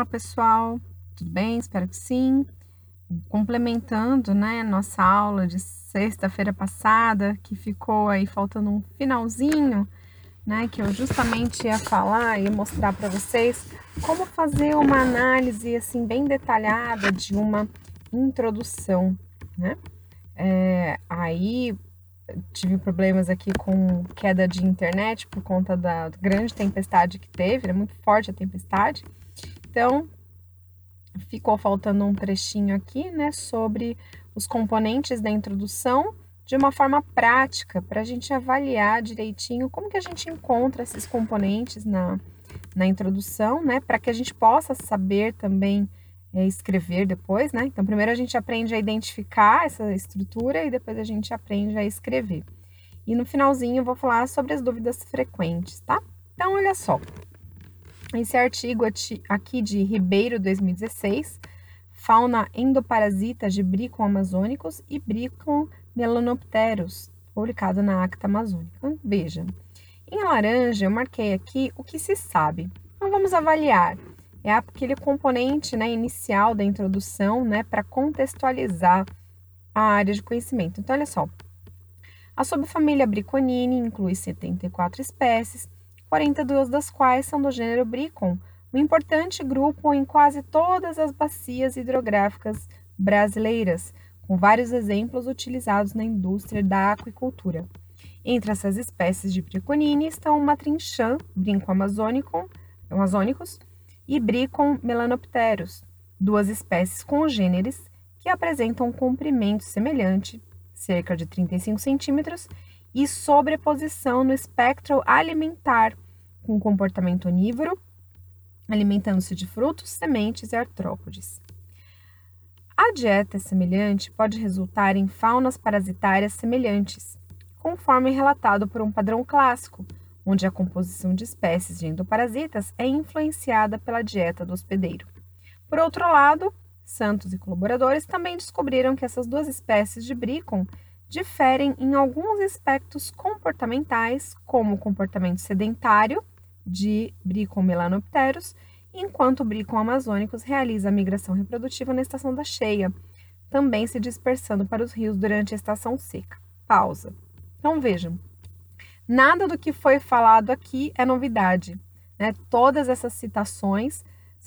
Olá, pessoal. Tudo bem? Espero que sim. Complementando, né, nossa aula de sexta-feira passada, que ficou aí faltando um finalzinho, né, que eu justamente ia falar e mostrar para vocês como fazer uma análise assim bem detalhada de uma introdução, né? É, aí tive problemas aqui com queda de internet por conta da grande tempestade que teve, era muito forte a tempestade. Então, ficou faltando um trechinho aqui, né, sobre os componentes da introdução de uma forma prática, para a gente avaliar direitinho como que a gente encontra esses componentes na, na introdução, né, para que a gente possa saber também é, escrever depois, né? Então, primeiro a gente aprende a identificar essa estrutura e depois a gente aprende a escrever. E no finalzinho eu vou falar sobre as dúvidas frequentes, tá? Então, olha só. Esse artigo aqui de Ribeiro 2016, fauna endoparasita de bricon amazônicos e bricon melanopteros, publicado na Acta Amazônica. Veja, em laranja eu marquei aqui o que se sabe. Então vamos avaliar é aquele componente né, inicial da introdução né, para contextualizar a área de conhecimento. Então, olha só. A subfamília Briconini inclui 74 espécies, 42 das quais são do gênero Bricon, um importante grupo em quase todas as bacias hidrográficas brasileiras, com vários exemplos utilizados na indústria da aquicultura. Entre essas espécies de Briconini estão o matrinchã, brinco amazônico, amazônicos, e Bricon melanopteros, duas espécies congêneres que apresentam um comprimento semelhante, cerca de 35 centímetros, e sobreposição no espectro alimentar, com comportamento onívoro, alimentando-se de frutos, sementes e artrópodes. A dieta semelhante pode resultar em faunas parasitárias semelhantes, conforme relatado por um padrão clássico, onde a composição de espécies de endoparasitas é influenciada pela dieta do hospedeiro. Por outro lado, Santos e colaboradores também descobriram que essas duas espécies de Bricon diferem em alguns aspectos comportamentais, como o comportamento sedentário de Bricon melanopteros, enquanto o Bricon amazônicos realiza a migração reprodutiva na estação da cheia, também se dispersando para os rios durante a estação seca. Pausa. Então vejam, Nada do que foi falado aqui é novidade. Né? Todas essas citações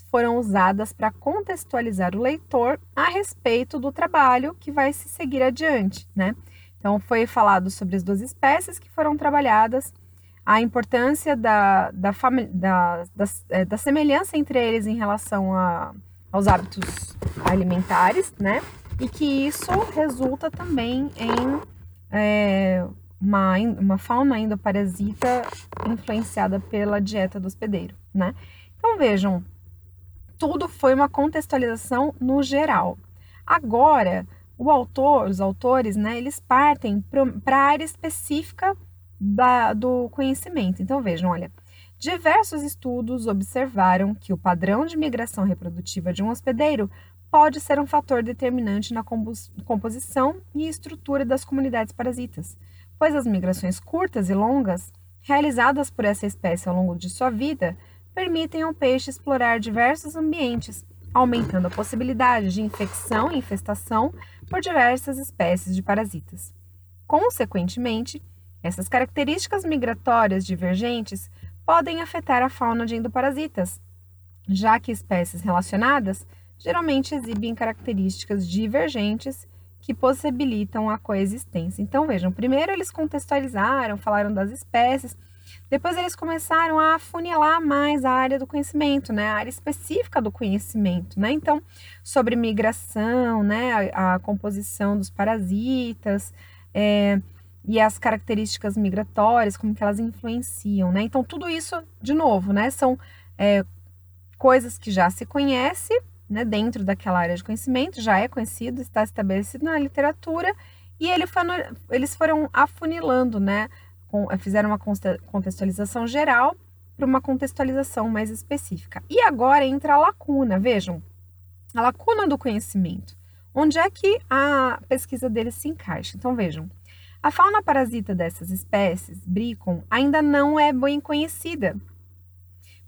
foram usadas para contextualizar o leitor a respeito do trabalho que vai se seguir adiante. Né? Então, foi falado sobre as duas espécies que foram trabalhadas, a importância da, da, da, da, é, da semelhança entre eles em relação a, aos hábitos alimentares, né? E que isso resulta também em é, uma, uma fauna endoparasita influenciada pela dieta do hospedeiro, né? Então vejam, tudo foi uma contextualização no geral. Agora, o autor, os autores, né, eles partem para a área específica da, do conhecimento. Então vejam, olha, diversos estudos observaram que o padrão de migração reprodutiva de um hospedeiro pode ser um fator determinante na composição e estrutura das comunidades parasitas pois as migrações curtas e longas, realizadas por essa espécie ao longo de sua vida, permitem ao peixe explorar diversos ambientes, aumentando a possibilidade de infecção e infestação por diversas espécies de parasitas. Consequentemente, essas características migratórias divergentes podem afetar a fauna de endoparasitas, já que espécies relacionadas geralmente exibem características divergentes que possibilitam a coexistência. Então, vejam, primeiro eles contextualizaram, falaram das espécies, depois eles começaram a funilar mais a área do conhecimento, né, a área específica do conhecimento, né? Então, sobre migração, né, a, a composição dos parasitas, é, e as características migratórias, como que elas influenciam, né? Então, tudo isso, de novo, né, são é, coisas que já se conhece, né, dentro daquela área de conhecimento, já é conhecido, está estabelecido na literatura, e ele eles foram afunilando, né, fizeram uma contextualização geral para uma contextualização mais específica. E agora entra a lacuna, vejam, a lacuna do conhecimento. Onde é que a pesquisa deles se encaixa? Então vejam, a fauna parasita dessas espécies, Bricon, ainda não é bem conhecida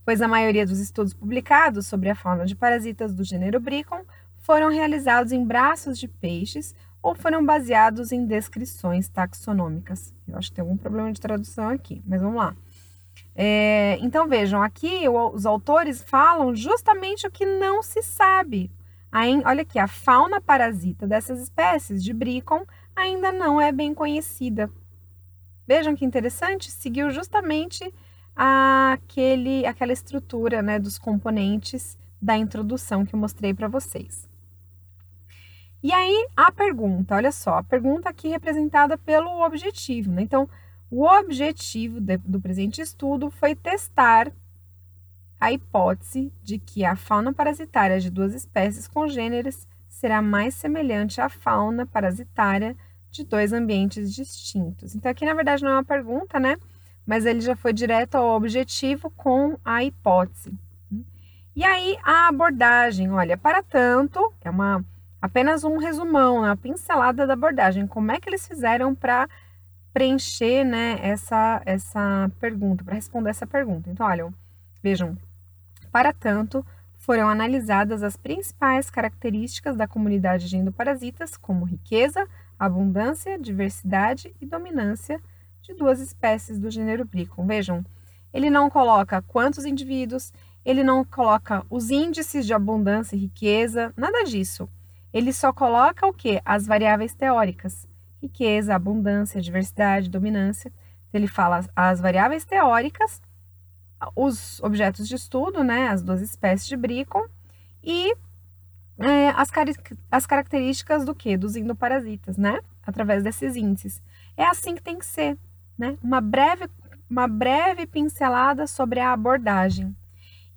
pois a maioria dos estudos publicados sobre a fauna de parasitas do gênero Bricon foram realizados em braços de peixes ou foram baseados em descrições taxonômicas. Eu acho que tem algum problema de tradução aqui, mas vamos lá. É, então vejam, aqui os autores falam justamente o que não se sabe. Aí, olha aqui, a fauna parasita dessas espécies de Bricon ainda não é bem conhecida. Vejam que interessante, seguiu justamente aquele, aquela estrutura né, dos componentes da introdução que eu mostrei para vocês. E aí, a pergunta, olha só, a pergunta aqui representada pelo objetivo. Né? Então, o objetivo de, do presente estudo foi testar a hipótese de que a fauna parasitária de duas espécies congêneres será mais semelhante à fauna parasitária de dois ambientes distintos. Então, aqui na verdade não é uma pergunta, né? Mas ele já foi direto ao objetivo com a hipótese. E aí a abordagem, olha, para tanto, é uma apenas um resumão, uma pincelada da abordagem. Como é que eles fizeram para preencher, né, essa essa pergunta, para responder essa pergunta? Então, olha, vejam, para tanto, foram analisadas as principais características da comunidade de endoparasitas, como riqueza, abundância, diversidade e dominância de duas espécies do gênero Bricon. Vejam, ele não coloca quantos indivíduos, ele não coloca os índices de abundância e riqueza, nada disso. Ele só coloca o que? As variáveis teóricas: riqueza, abundância, diversidade, dominância. Ele fala as variáveis teóricas, os objetos de estudo, né, as duas espécies de Bricon, e é, as, as características do que? Dos endoparasitas, né? Através desses índices. É assim que tem que ser, né? Uma breve, uma breve pincelada sobre a abordagem.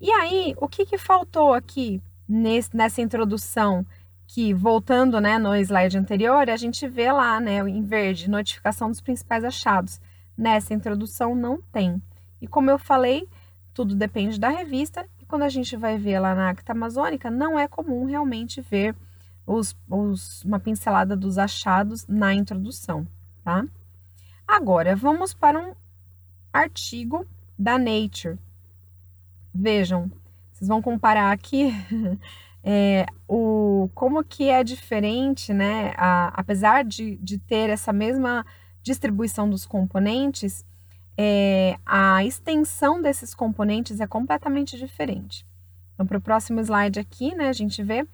E aí, o que, que faltou aqui nesse, nessa introdução? Que, voltando né, no slide anterior, a gente vê lá, né, em verde, notificação dos principais achados. Nessa introdução não tem. E como eu falei, tudo depende da revista quando a gente vai ver lá na Acta Amazônica, não é comum realmente ver os, os, uma pincelada dos achados na introdução, tá? Agora, vamos para um artigo da Nature. Vejam, vocês vão comparar aqui é, o, como que é diferente, né? A, apesar de, de ter essa mesma distribuição dos componentes, é, a extensão desses componentes é completamente diferente. Então, para o próximo slide aqui, né, a gente vê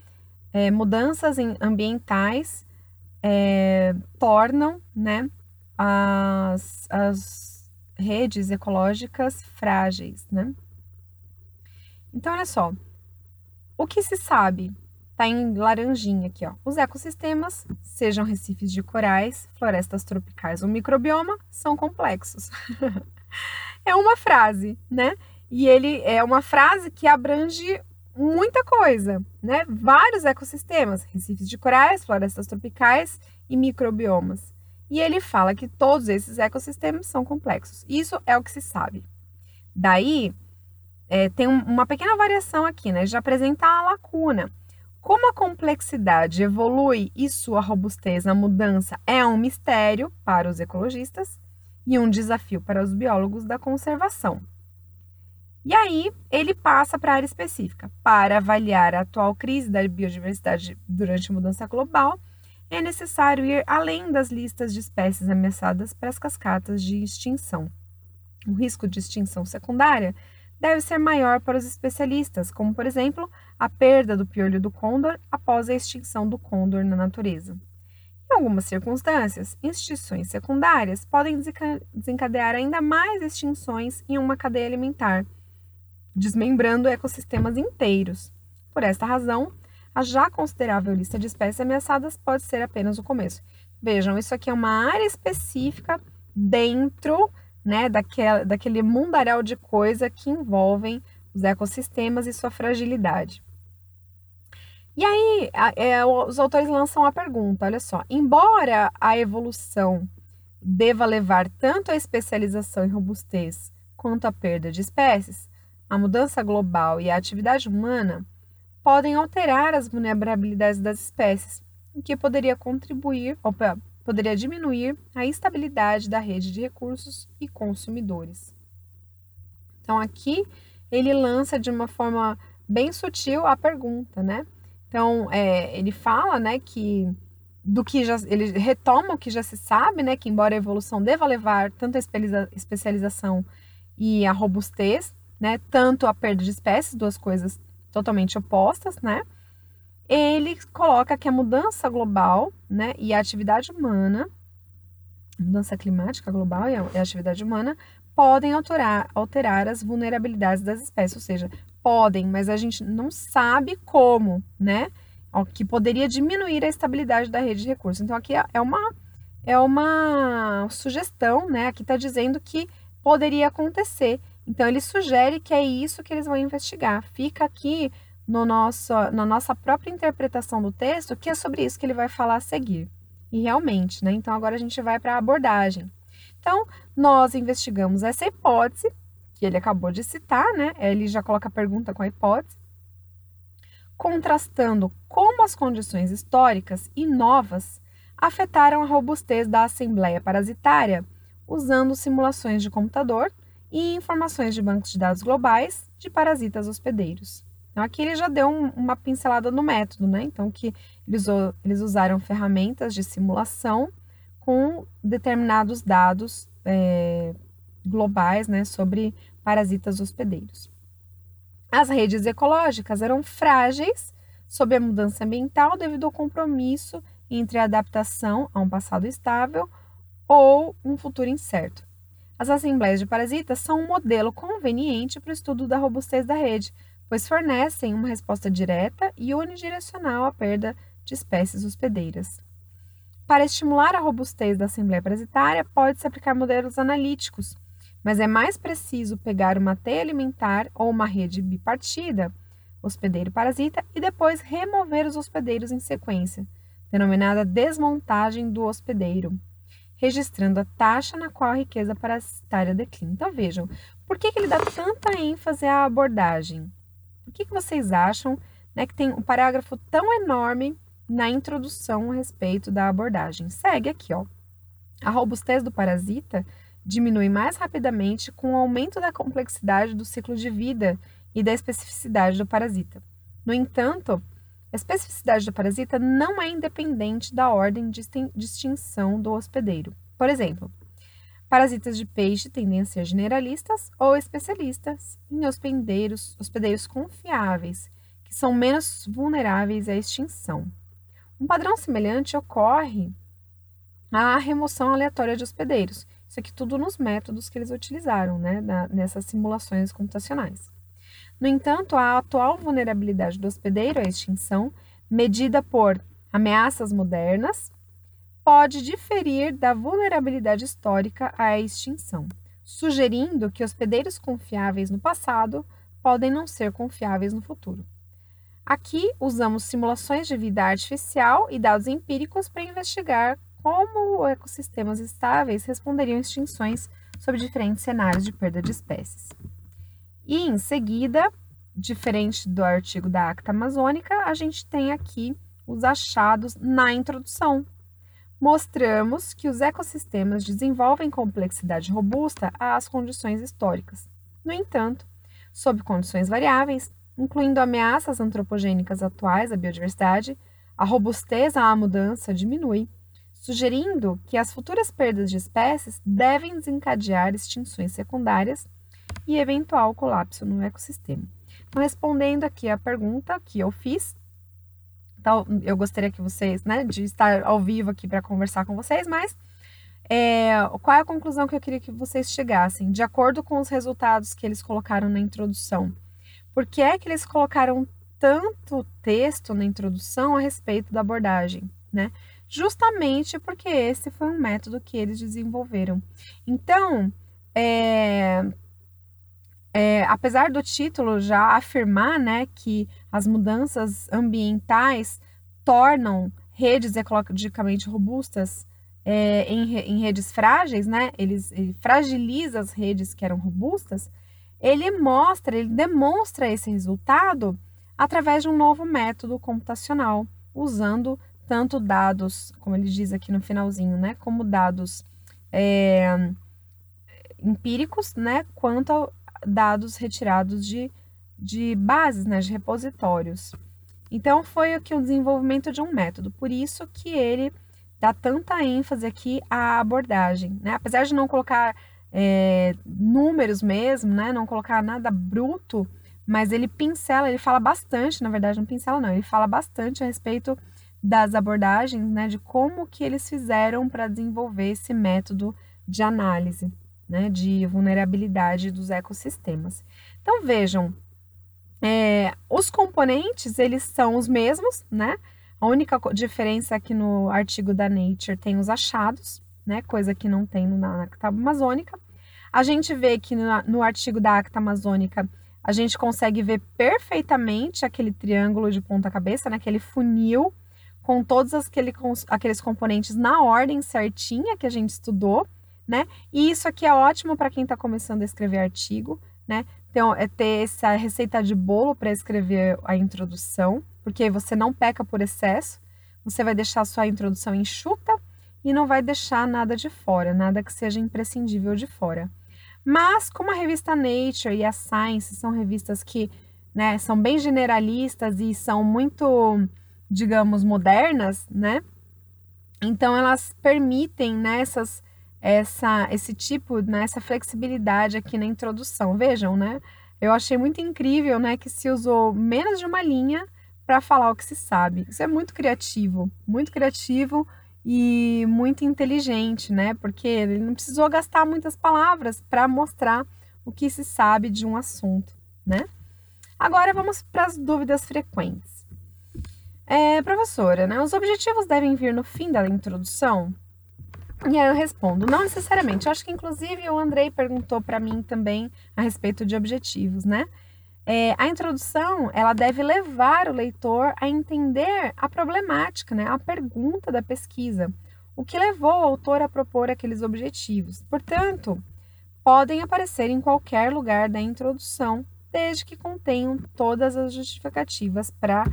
é, mudanças ambientais é, tornam né, as, as redes ecológicas frágeis. Né? Então, olha só, o que se sabe Está em laranjinha aqui, ó. Os ecossistemas, sejam recifes de corais, florestas tropicais ou microbioma, são complexos. é uma frase, né? E ele é uma frase que abrange muita coisa, né? Vários ecossistemas, recifes de corais, florestas tropicais e microbiomas. E ele fala que todos esses ecossistemas são complexos. Isso é o que se sabe. Daí, é, tem um, uma pequena variação aqui, né? Já apresenta a lacuna. Como a complexidade evolui e sua robustez na mudança é um mistério para os ecologistas e um desafio para os biólogos da conservação. E aí ele passa para a área específica. Para avaliar a atual crise da biodiversidade durante a mudança global, é necessário ir além das listas de espécies ameaçadas para as cascatas de extinção. O risco de extinção secundária deve ser maior para os especialistas, como, por exemplo, a perda do piolho do côndor após a extinção do côndor na natureza. Em algumas circunstâncias, extinções secundárias podem desencadear ainda mais extinções em uma cadeia alimentar, desmembrando ecossistemas inteiros. Por esta razão, a já considerável lista de espécies ameaçadas pode ser apenas o começo. Vejam, isso aqui é uma área específica dentro né, daquele, daquele mundaréu de coisa que envolvem os ecossistemas e sua fragilidade. E aí, é, os autores lançam a pergunta: olha só, embora a evolução deva levar tanto à especialização e robustez quanto à perda de espécies, a mudança global e a atividade humana podem alterar as vulnerabilidades das espécies, o que poderia contribuir, opa, poderia diminuir a estabilidade da rede de recursos e consumidores. Então, aqui ele lança de uma forma bem sutil a pergunta, né? Então, é, ele fala, né, que do que já ele retoma o que já se sabe, né, que embora a evolução deva levar tanto a especialização e a robustez, né, tanto a perda de espécies, duas coisas totalmente opostas, né? Ele coloca que a mudança global, né, e a atividade humana, mudança climática global e a, atividade humana podem alterar, alterar as vulnerabilidades das espécies, ou seja, podem, mas a gente não sabe como, né? Que poderia diminuir a estabilidade da rede de recursos. Então, aqui é, é uma, é uma sugestão, né? Aqui está dizendo que poderia acontecer. Então, ele sugere que é isso que eles vão investigar. Fica aqui no nosso, na nossa própria interpretação do texto que é sobre isso que ele vai falar a seguir. E realmente, né? Então, agora a gente vai para a abordagem. Então, nós investigamos essa hipótese que ele acabou de citar, né? Ele já coloca a pergunta com a hipótese, contrastando como as condições históricas e novas afetaram a robustez da assembleia parasitária, usando simulações de computador e informações de bancos de dados globais de parasitas hospedeiros. Então, aqui ele já deu um, uma pincelada no método, né? Então, que eles, eles usaram ferramentas de simulação com determinados dados é, globais né, sobre parasitas hospedeiros. As redes ecológicas eram frágeis sob a mudança ambiental devido ao compromisso entre a adaptação a um passado estável ou um futuro incerto. As assembleias de parasitas são um modelo conveniente para o estudo da robustez da rede, pois fornecem uma resposta direta e unidirecional à perda de espécies hospedeiras. Para estimular a robustez da assembleia parasitária, pode-se aplicar modelos analíticos, mas é mais preciso pegar uma teia alimentar ou uma rede bipartida, hospedeiro-parasita, e depois remover os hospedeiros em sequência, denominada desmontagem do hospedeiro, registrando a taxa na qual a riqueza parasitária declina. Então vejam, por que, que ele dá tanta ênfase à abordagem? Por que, que vocês acham né, que tem um parágrafo tão enorme na introdução a respeito da abordagem? Segue aqui, ó. A robustez do parasita diminui mais rapidamente com o aumento da complexidade do ciclo de vida e da especificidade do parasita. No entanto, a especificidade do parasita não é independente da ordem de extinção do hospedeiro. Por exemplo, parasitas de peixe tendem a ser generalistas ou especialistas em hospedeiros, hospedeiros confiáveis, que são menos vulneráveis à extinção. Um padrão semelhante ocorre à remoção aleatória de hospedeiros, isso aqui tudo nos métodos que eles utilizaram, né, na, nessas simulações computacionais. No entanto, a atual vulnerabilidade do hospedeiro à extinção, medida por ameaças modernas, pode diferir da vulnerabilidade histórica à extinção, sugerindo que hospedeiros confiáveis no passado podem não ser confiáveis no futuro. Aqui usamos simulações de vida artificial e dados empíricos para investigar como ecossistemas estáveis responderiam extinções sob diferentes cenários de perda de espécies. E em seguida, diferente do artigo da Acta Amazônica, a gente tem aqui os achados na introdução. Mostramos que os ecossistemas desenvolvem complexidade robusta às condições históricas. No entanto, sob condições variáveis, incluindo ameaças antropogênicas atuais à biodiversidade, a robustez à mudança diminui sugerindo que as futuras perdas de espécies devem desencadear extinções secundárias e eventual colapso no ecossistema. Então, respondendo aqui a pergunta que eu fiz, então, eu gostaria que vocês, né, de estar ao vivo aqui para conversar com vocês, mas é, qual é a conclusão que eu queria que vocês chegassem? De acordo com os resultados que eles colocaram na introdução, por que é que eles colocaram tanto texto na introdução a respeito da abordagem, né? justamente porque esse foi um método que eles desenvolveram. Então, é, é, apesar do título já afirmar né, que as mudanças ambientais tornam redes ecologicamente robustas é, em, em, redes frágeis, né? Eles, ele fragiliza as redes que eram robustas. Ele mostra, ele demonstra esse resultado através de um novo método computacional, usando tanto dados, como ele diz aqui no finalzinho, né, como dados é, empíricos, né, quanto dados retirados de, de bases, né, de repositórios. Então, foi aqui o desenvolvimento de um método, por isso que ele dá tanta ênfase aqui à abordagem, né? Apesar de não colocar é, números mesmo, né? Não colocar nada bruto, mas ele pincela, ele fala bastante, na verdade, não pincela não, ele fala bastante a respeito das abordagens, né? De como que eles fizeram para desenvolver esse método de análise, né? De vulnerabilidade dos ecossistemas. Então, vejam, é, os componentes, eles são os mesmos, né? A única diferença é que no artigo da Nature tem os achados, né? Coisa que não tem na Acta Amazônica. A gente vê que no, no artigo da Acta Amazônica a gente consegue ver perfeitamente aquele triângulo de ponta cabeça, né? Funil com todos aquele, aqueles componentes na ordem certinha que a gente estudou, né? E isso aqui é ótimo para quem está começando a escrever artigo, né? Então, é ter essa receita de bolo para escrever a introdução, porque você não peca por excesso, você vai deixar a sua introdução enxuta e não vai deixar nada de fora, nada que seja imprescindível de fora. Mas, como a revista Nature e a Science são revistas que né, são bem generalistas e são muito, digamos, modernas, né? Então, elas permitem né, essas, essa, esse tipo, né, essa flexibilidade aqui na introdução. Vejam, né? Eu achei muito incrível né, que se usou menos de uma linha para falar o que se sabe. Isso é muito criativo, muito criativo e muito inteligente, né? Porque ele não precisou gastar muitas palavras para mostrar o que se sabe de um assunto, né? Agora vamos para as dúvidas frequentes. É, professora, né, os objetivos devem vir no fim da introdução? E aí eu respondo, não necessariamente. Eu acho que inclusive o Andrei perguntou para mim também a respeito de objetivos, né? É, a introdução ela deve levar o leitor a entender a problemática, né, a pergunta da pesquisa, o que levou o autor a propor aqueles objetivos. Portanto, podem aparecer em qualquer lugar da introdução, desde que contenham todas as justificativas para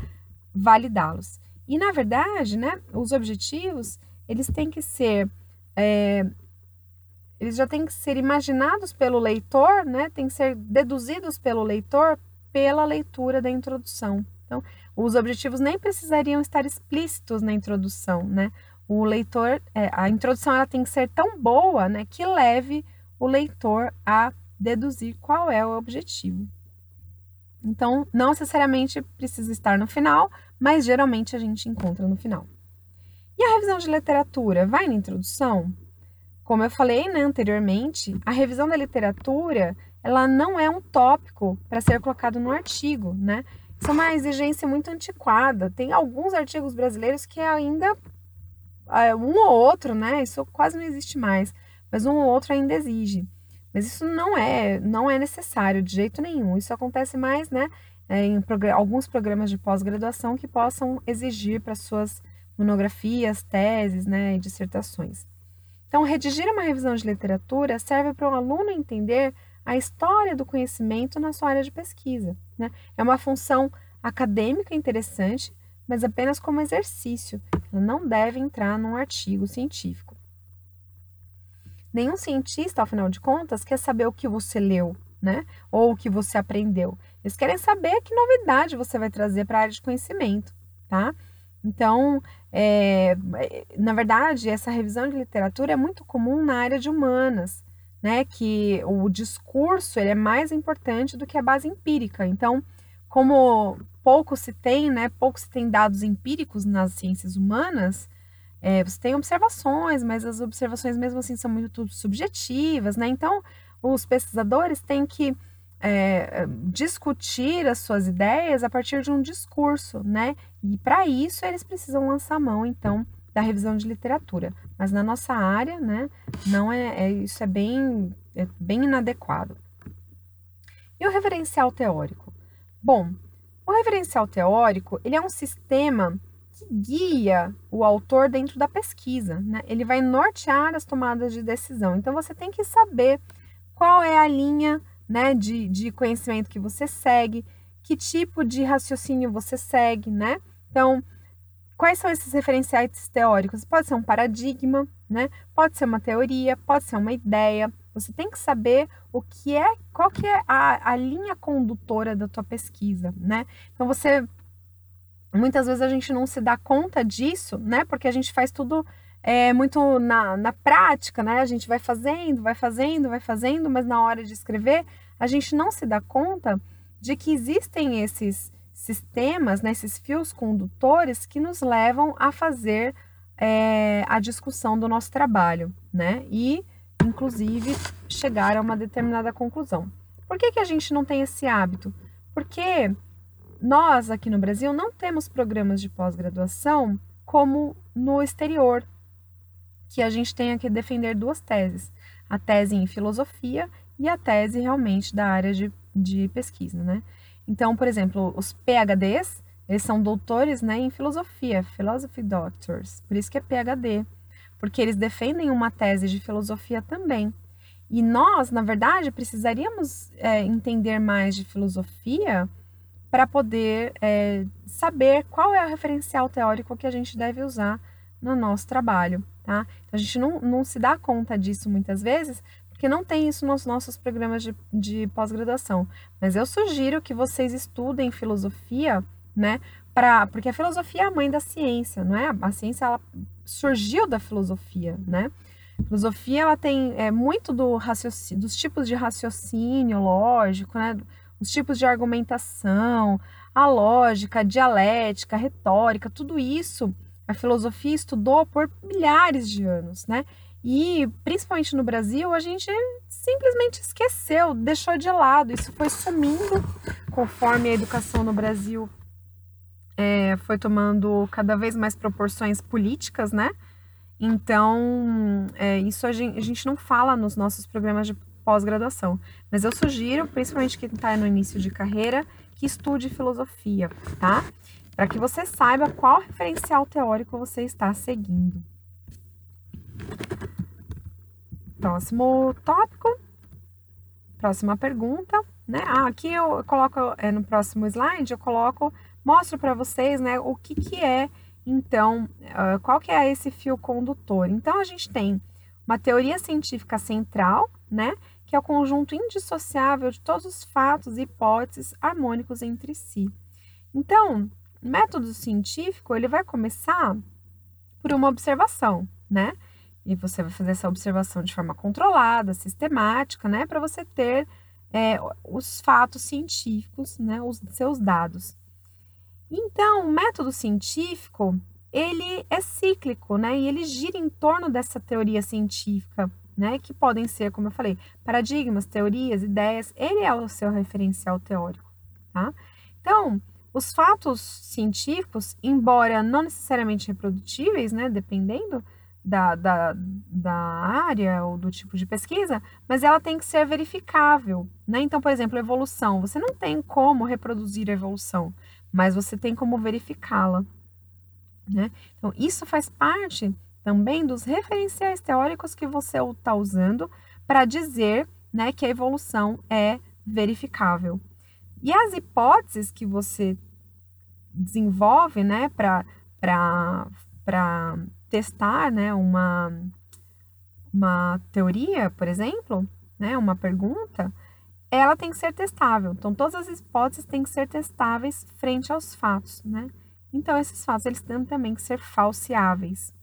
validá-los. E na verdade, né, os objetivos eles têm que ser é, eles já têm que ser imaginados pelo leitor, né? Tem que ser deduzidos pelo leitor pela leitura da introdução. Então, os objetivos nem precisariam estar explícitos na introdução, né? O leitor, é, a introdução ela tem que ser tão boa, né, que leve o leitor a deduzir qual é o objetivo. Então, não necessariamente precisa estar no final, mas geralmente a gente encontra no final. E a revisão de literatura vai na introdução? Como eu falei né, anteriormente, a revisão da literatura ela não é um tópico para ser colocado no artigo, né? Isso é uma exigência muito antiquada. Tem alguns artigos brasileiros que ainda é, um ou outro, né? Isso quase não existe mais, mas um ou outro ainda exige. Mas isso não é não é necessário de jeito nenhum. Isso acontece mais, né? É, em alguns programas de pós-graduação que possam exigir para suas monografias, teses, né, e dissertações. Então, redigir uma revisão de literatura serve para o aluno entender a história do conhecimento na sua área de pesquisa. Né? É uma função acadêmica interessante, mas apenas como exercício. Ela não deve entrar num artigo científico. Nenhum cientista, afinal de contas, quer saber o que você leu, né? Ou o que você aprendeu. Eles querem saber que novidade você vai trazer para a área de conhecimento, tá? Então, é, na verdade, essa revisão de literatura é muito comum na área de humanas, né? Que o discurso ele é mais importante do que a base empírica. Então, como pouco se tem, né? Pouco se tem dados empíricos nas ciências humanas, é, você tem observações, mas as observações mesmo assim são muito subjetivas, né? Então, os pesquisadores têm que é, discutir as suas ideias a partir de um discurso, né? E para isso eles precisam lançar mão, então, da revisão de literatura. Mas na nossa área, né, não é, é isso é bem, é bem inadequado. E o referencial teórico? Bom, o referencial teórico ele é um sistema que guia o autor dentro da pesquisa, né? Ele vai nortear as tomadas de decisão. Então você tem que saber qual é a linha né, de, de conhecimento que você segue, que tipo de raciocínio você segue, né? Então, quais são esses referenciais teóricos? Pode ser um paradigma, né? Pode ser uma teoria, pode ser uma ideia, Você tem que saber o que é, qual que é a, a linha condutora da tua pesquisa, né? Então você muitas vezes a gente não se dá conta disso, né? Porque a gente faz tudo é, muito na, na prática, né? A gente vai fazendo, vai fazendo, vai fazendo, mas na hora de escrever a gente não se dá conta de que existem esses sistemas, né, esses fios condutores que nos levam a fazer é, a discussão do nosso trabalho, né? E, inclusive, chegar a uma determinada conclusão. Por que, que a gente não tem esse hábito? Porque nós aqui no Brasil não temos programas de pós-graduação como no exterior, que a gente tenha que defender duas teses: a tese em filosofia e a tese realmente da área de, de pesquisa, né? Então, por exemplo, os PhDs, eles são doutores né, em filosofia, philosophy doctors, por isso que é PhD, porque eles defendem uma tese de filosofia também. E nós, na verdade, precisaríamos é, entender mais de filosofia para poder é, saber qual é o referencial teórico que a gente deve usar no nosso trabalho, tá? Então, a gente não, não se dá conta disso muitas vezes, porque não tem isso nos nossos programas de, de pós-graduação. Mas eu sugiro que vocês estudem filosofia, né? Pra, porque a filosofia é a mãe da ciência, não é? A ciência ela surgiu da filosofia, né? Filosofia ela tem é, muito do dos tipos de raciocínio lógico, né? os tipos de argumentação, a lógica, a dialética, a retórica, tudo isso a filosofia estudou por milhares de anos, né? E principalmente no Brasil, a gente simplesmente esqueceu, deixou de lado. Isso foi sumindo conforme a educação no Brasil é, foi tomando cada vez mais proporções políticas, né? Então, é, isso a gente, a gente não fala nos nossos programas de pós-graduação. Mas eu sugiro, principalmente quem está no início de carreira, que estude filosofia, tá? Para que você saiba qual referencial teórico você está seguindo. Próximo tópico. Próxima pergunta, né? Ah, aqui eu coloco, é, no próximo slide, eu coloco, mostro para vocês, né, o que que é, então, uh, qual que é esse fio condutor. Então, a gente tem uma teoria científica central, né, que é o conjunto indissociável de todos os fatos e hipóteses harmônicos entre si. Então, método científico, ele vai começar por uma observação, né? E você vai fazer essa observação de forma controlada, sistemática, né? Para você ter é, os fatos científicos, né? Os seus dados. Então, o método científico, ele é cíclico, né? E ele gira em torno dessa teoria científica né? Que podem ser, como eu falei, paradigmas, teorias, ideias. Ele é o seu referencial teórico, tá? Então, os fatos científicos, embora não necessariamente reprodutíveis, né? Dependendo da, da, da área ou do tipo de pesquisa, mas ela tem que ser verificável, né? Então, por exemplo, evolução. Você não tem como reproduzir a evolução, mas você tem como verificá-la, né? Então, isso faz parte também dos referenciais teóricos que você está usando para dizer né, que a evolução é verificável. E as hipóteses que você desenvolve né, para testar né, uma, uma teoria, por exemplo, né, uma pergunta, ela tem que ser testável. Então, todas as hipóteses têm que ser testáveis frente aos fatos. Né? Então, esses fatos eles têm também que ser falseáveis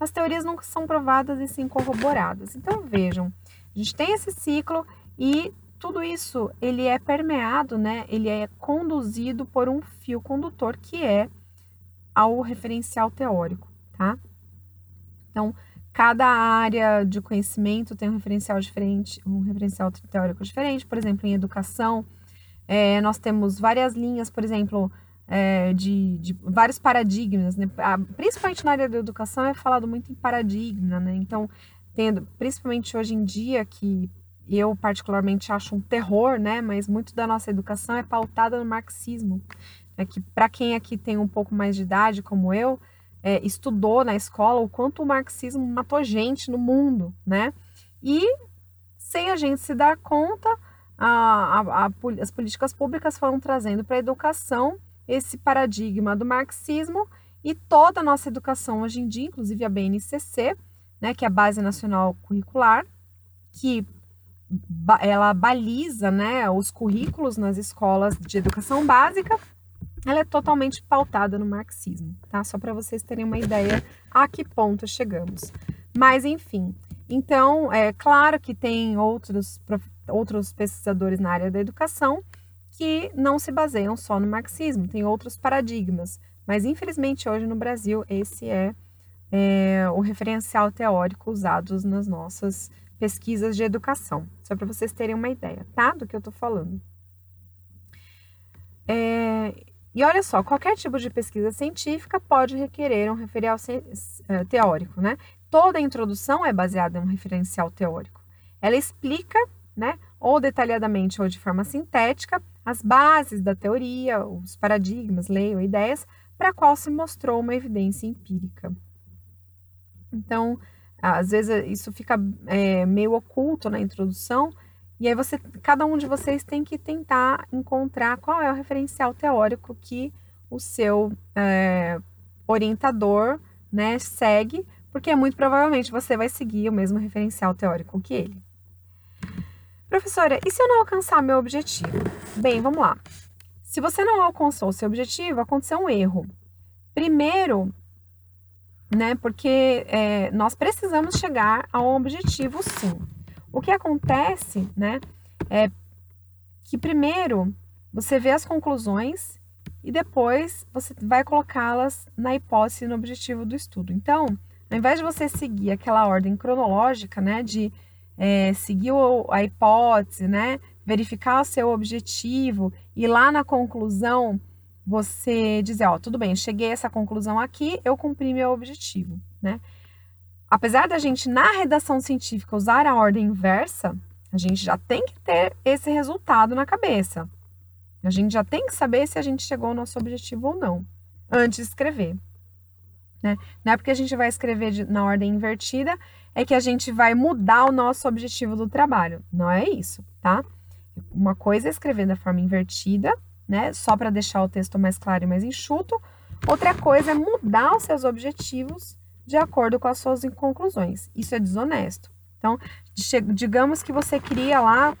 as teorias nunca são provadas e sim corroboradas. Então vejam, a gente tem esse ciclo e tudo isso ele é permeado, né? Ele é conduzido por um fio condutor que é ao referencial teórico, tá? Então, cada área de conhecimento tem um referencial diferente, um referencial teórico diferente. Por exemplo, em educação, é, nós temos várias linhas, por exemplo, é, de, de, vários paradigmas, né? principalmente na área da educação é falado muito em paradigma, né? Então, tendo, principalmente hoje em dia, que eu particularmente acho um terror, né? Mas muito da nossa educação é pautada no marxismo. É que para quem aqui tem um pouco mais de idade, como eu, é, estudou na escola o quanto o marxismo matou gente no mundo, né? E sem a gente se dar conta, a, a, a, as políticas públicas foram trazendo para a educação esse paradigma do marxismo e toda a nossa educação hoje em dia, inclusive a BNCC, né, que é a Base Nacional Curricular, que ela baliza né, os currículos nas escolas de educação básica, ela é totalmente pautada no marxismo, tá? Só para vocês terem uma ideia a que ponto chegamos. Mas, enfim, então, é claro que tem outros, outros pesquisadores na área da educação que não se baseiam só no marxismo, tem outros paradigmas. Mas, infelizmente, hoje no Brasil, esse é, é o referencial teórico usado nas nossas pesquisas de educação. Só para vocês terem uma ideia, tá? Do que eu estou falando. E olha só, qualquer tipo de pesquisa científica pode requerer um referencial é, teórico, né? Toda introdução é baseada em um referencial teórico. Ela explica, né, ou detalhadamente ou de forma sintética, as bases da teoria, os paradigmas, leis ou ideias para qual se mostrou uma evidência empírica. Então, às vezes isso fica é, meio oculto na introdução, e aí você, cada um de vocês tem que tentar encontrar qual é o referencial teórico que o seu é, orientador né, segue, porque muito provavelmente você vai seguir o mesmo referencial teórico que ele. Professora, e se eu não alcançar meu objetivo? Bem, vamos lá. Se você não alcançou seu objetivo, aconteceu um erro. Primeiro, né? Porque é, nós precisamos chegar a um objetivo, sim. O que acontece, né? É que primeiro você vê as conclusões e depois você vai colocá-las na hipótese no objetivo do estudo. Então, ao invés de você seguir aquela ordem cronológica, né? De é, seguir a hipótese, né? Verificar o seu objetivo e lá na conclusão você dizer, ó, tudo bem, cheguei a essa conclusão aqui, eu cumpri meu objetivo, né? Apesar da gente na redação científica usar a ordem inversa, a gente já tem que ter esse resultado na cabeça. A gente já tem que saber se a gente chegou ao nosso objetivo ou não, antes de escrever. Né? Não é porque a gente vai escrever de, na ordem invertida é que a gente vai mudar o nosso objetivo do trabalho. Não é isso, tá? Uma coisa é escrever da forma invertida, né? Só para deixar o texto mais claro e mais enxuto. Outra coisa é mudar os seus objetivos de acordo com as suas conclusões. Isso é desonesto. Então, digamos que você queria lá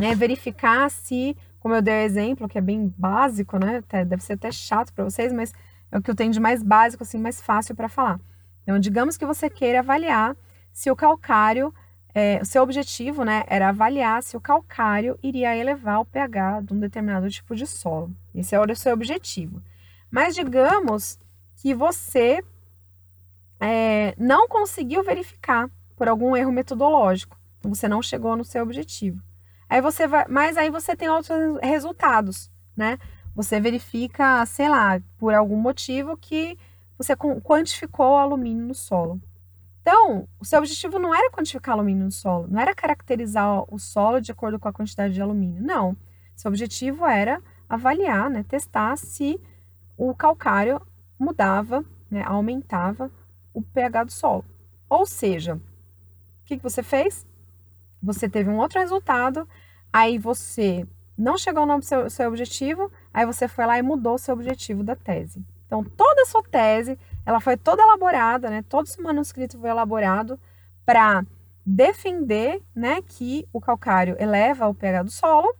né, verificar se, como eu dei o exemplo, que é bem básico, né? Até, deve ser até chato para vocês, mas é o que eu tenho de mais básico, assim, mais fácil para falar. Então, digamos que você queira avaliar se o calcário é, o seu objetivo né, era avaliar se o calcário iria elevar o pH de um determinado tipo de solo. Esse era o seu objetivo. Mas digamos que você é, não conseguiu verificar por algum erro metodológico. Então você não chegou no seu objetivo. Aí você vai, mas aí você tem outros resultados, né? Você verifica, sei lá, por algum motivo que você quantificou o alumínio no solo. Então, o seu objetivo não era quantificar alumínio no solo, não era caracterizar o solo de acordo com a quantidade de alumínio, não. Seu objetivo era avaliar, né, testar se o calcário mudava, né, aumentava o pH do solo. Ou seja, o que, que você fez? Você teve um outro resultado, aí você não chegou no seu, seu objetivo, aí você foi lá e mudou o seu objetivo da tese. Então, toda a sua tese, ela foi toda elaborada, né? Todo esse manuscrito foi elaborado para defender, né, que o calcário eleva o pH do solo,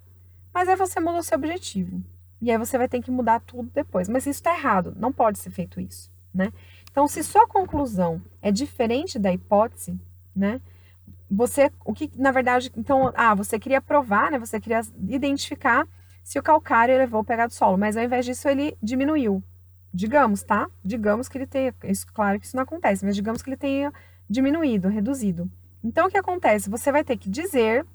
mas aí você muda o seu objetivo. E aí você vai ter que mudar tudo depois. Mas isso está errado, não pode ser feito isso, né? Então, se sua conclusão é diferente da hipótese, né? Você, o que, na verdade, então, ah, você queria provar, né? Você queria identificar se o calcário elevou o pH do solo, mas ao invés disso ele diminuiu. Digamos, tá? Digamos que ele tenha. Isso, claro que isso não acontece, mas digamos que ele tenha diminuído, reduzido. Então, o que acontece? Você vai ter que dizer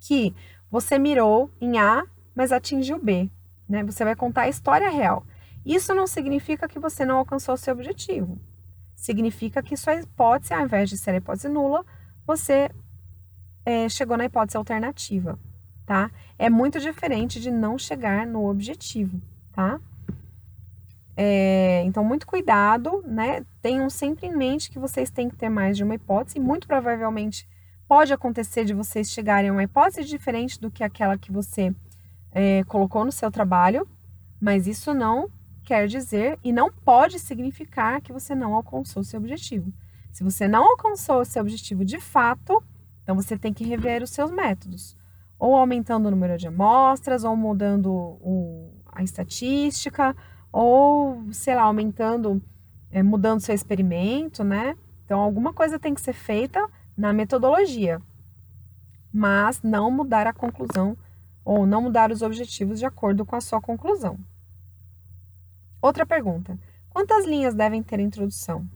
que você mirou em A, mas atingiu B. Né? Você vai contar a história real. Isso não significa que você não alcançou seu objetivo. Significa que sua hipótese, ao invés de ser a hipótese nula, você é, chegou na hipótese alternativa, tá? É muito diferente de não chegar no objetivo, tá? É, então, muito cuidado, né? Tenham sempre em mente que vocês têm que ter mais de uma hipótese. Muito provavelmente pode acontecer de vocês chegarem a uma hipótese diferente do que aquela que você é, colocou no seu trabalho, mas isso não quer dizer e não pode significar que você não alcançou o seu objetivo. Se você não alcançou o seu objetivo de fato, Então você tem que rever os seus métodos, ou aumentando o número de amostras, ou mudando o, a estatística, ou sei lá, aumentando, é, mudando seu experimento, né? Então alguma coisa tem que ser feita na metodologia, mas não mudar a conclusão ou não mudar os objetivos de acordo com a sua conclusão. Outra pergunta: quantas linhas devem ter introdução?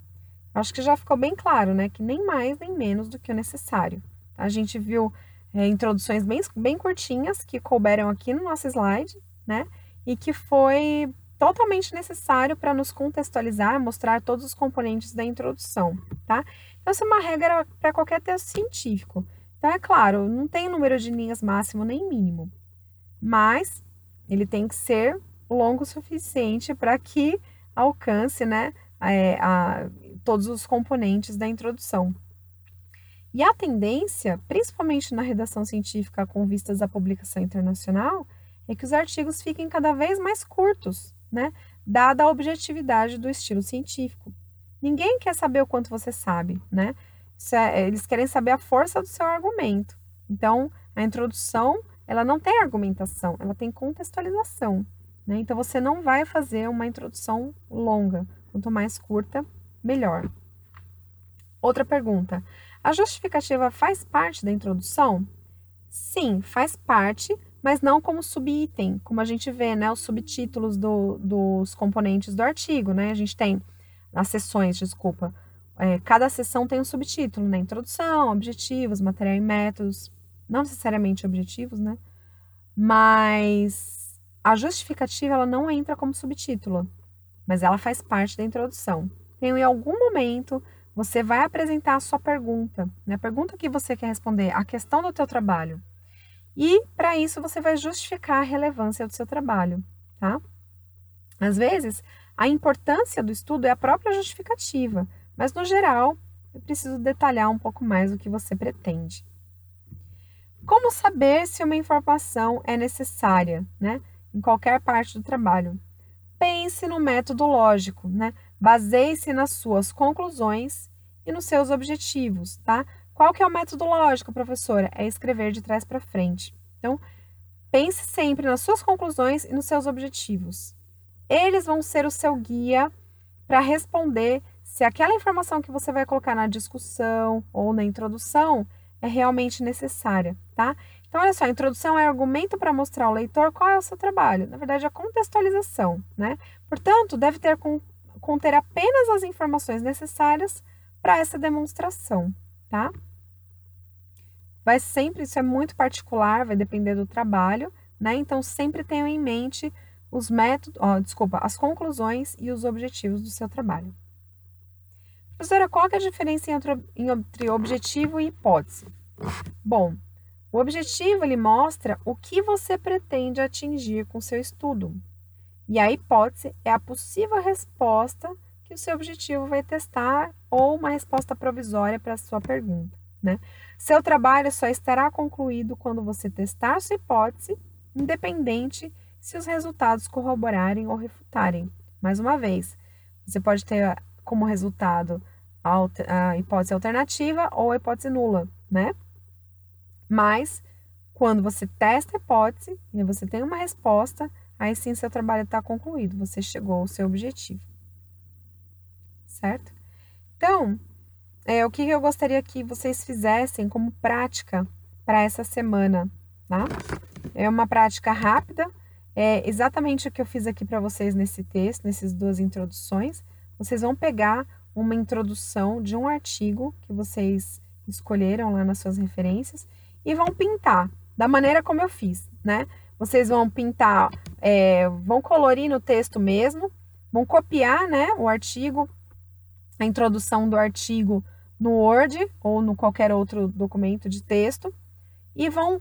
Acho que já ficou bem claro, né? Que nem mais nem menos do que o necessário. A gente viu é, introduções bem, bem curtinhas que couberam aqui no nosso slide, né? E que foi totalmente necessário para nos contextualizar, mostrar todos os componentes da introdução, tá? Então, essa é uma regra para qualquer texto científico. Então, é claro, não tem número de linhas máximo nem mínimo, mas ele tem que ser longo o suficiente para que alcance, né, é, a, todos os componentes da introdução. E a tendência, principalmente na redação científica com vistas à publicação internacional, é que os artigos fiquem cada vez mais curtos, né? Dada a objetividade do estilo científico. Ninguém quer saber o quanto você sabe, né? É, eles querem saber a força do seu argumento. Então, a introdução, ela não tem argumentação, ela tem contextualização. Né? Então, você não vai fazer uma introdução longa. Quanto mais curta, melhor. Outra pergunta: a justificativa faz parte da introdução? Sim, faz parte, mas não como subitem, como a gente vê, né, os subtítulos do, dos componentes do artigo, né? A gente tem as sessões, desculpa. É, cada sessão tem um subtítulo, né? Introdução, objetivos, material e métodos. Não necessariamente objetivos, né? Mas a justificativa ela não entra como subtítulo, mas ela faz parte da introdução. Então, em algum momento, você vai apresentar a sua pergunta, né? A pergunta que você quer responder, a questão do teu trabalho. E para isso você vai justificar a relevância do seu trabalho, tá? Às vezes, a importância do estudo é a própria justificativa, mas no geral, eu preciso detalhar um pouco mais o que você pretende. Como saber se uma informação é necessária, né, em qualquer parte do trabalho? Pense no método lógico, né? Baseie-se nas suas conclusões e nos seus objetivos, tá? Qual que é o método lógico, professora? É escrever de trás para frente. Então, pense sempre nas suas conclusões e nos seus objetivos. Eles vão ser o seu guia para responder se aquela informação que você vai colocar na discussão ou na introdução é realmente necessária, tá? Então, olha só, a introdução é argumento para mostrar ao leitor qual é o seu trabalho. Na verdade, a contextualização, né? Portanto, deve ter conter apenas as informações necessárias para essa demonstração, tá? Vai sempre, isso é muito particular, vai depender do trabalho, né? Então, sempre tenham em mente os métodos, oh, desculpa, as conclusões e os objetivos do seu trabalho. Professora, qual é a diferença entre objetivo e hipótese? Bom, o objetivo ele mostra o que você pretende atingir com seu estudo. E a hipótese é a possível resposta que o seu objetivo vai testar ou uma resposta provisória para a sua pergunta. Né? Seu trabalho só estará concluído quando você testar sua hipótese, independente se os resultados corroborarem ou refutarem. Mais uma vez, você pode ter como resultado a, hipótese alternativa ou a hipótese nula, né? Mas, quando você testa a hipótese e você tem uma resposta, aí sim seu trabalho está concluído, você chegou ao seu objetivo. Certo? Então, é, o que eu gostaria que vocês fizessem como prática para essa semana, tá? É uma prática rápida, é exatamente o que eu fiz aqui para vocês nesse texto, nessas duas introduções. Vocês vão pegar uma introdução de um artigo que vocês escolheram lá nas suas referências e vão pintar da maneira como eu fiz, né? Vocês vão pintar, é, vão colorir no texto mesmo, vão copiar, né, o artigo, a introdução do artigo no Word ou no qualquer outro documento de texto e vão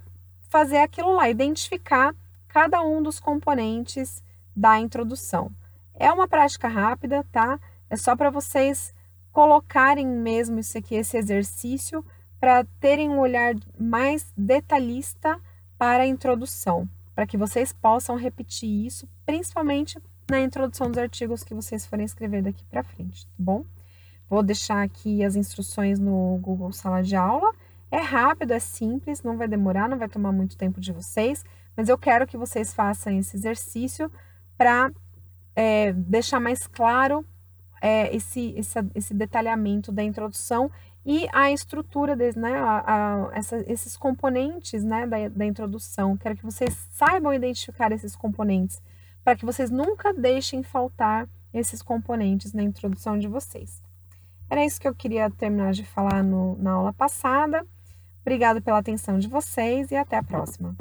fazer aquilo lá, identificar cada um dos componentes da introdução. É uma prática rápida, tá? É só para vocês colocarem mesmo isso aqui, esse exercício, para terem um olhar mais detalhista para a introdução, para que vocês possam repetir isso, principalmente na introdução dos artigos que vocês forem escrever daqui para frente, tá bom? Vou deixar aqui as instruções no Google Sala de Aula. É rápido, é simples, não vai demorar, não vai tomar muito tempo de vocês, mas eu quero que vocês façam esse exercício para é, deixar mais claro é, esse, esse, esse, detalhamento da introdução e a estrutura, de, né, a, a, essa, esses componentes né, da, da introdução. Quero que vocês saibam identificar esses componentes, para que vocês nunca deixem faltar esses componentes na introdução de vocês. Era isso que eu queria terminar de falar no, na aula passada. Obrigado pela atenção de vocês e até a próxima.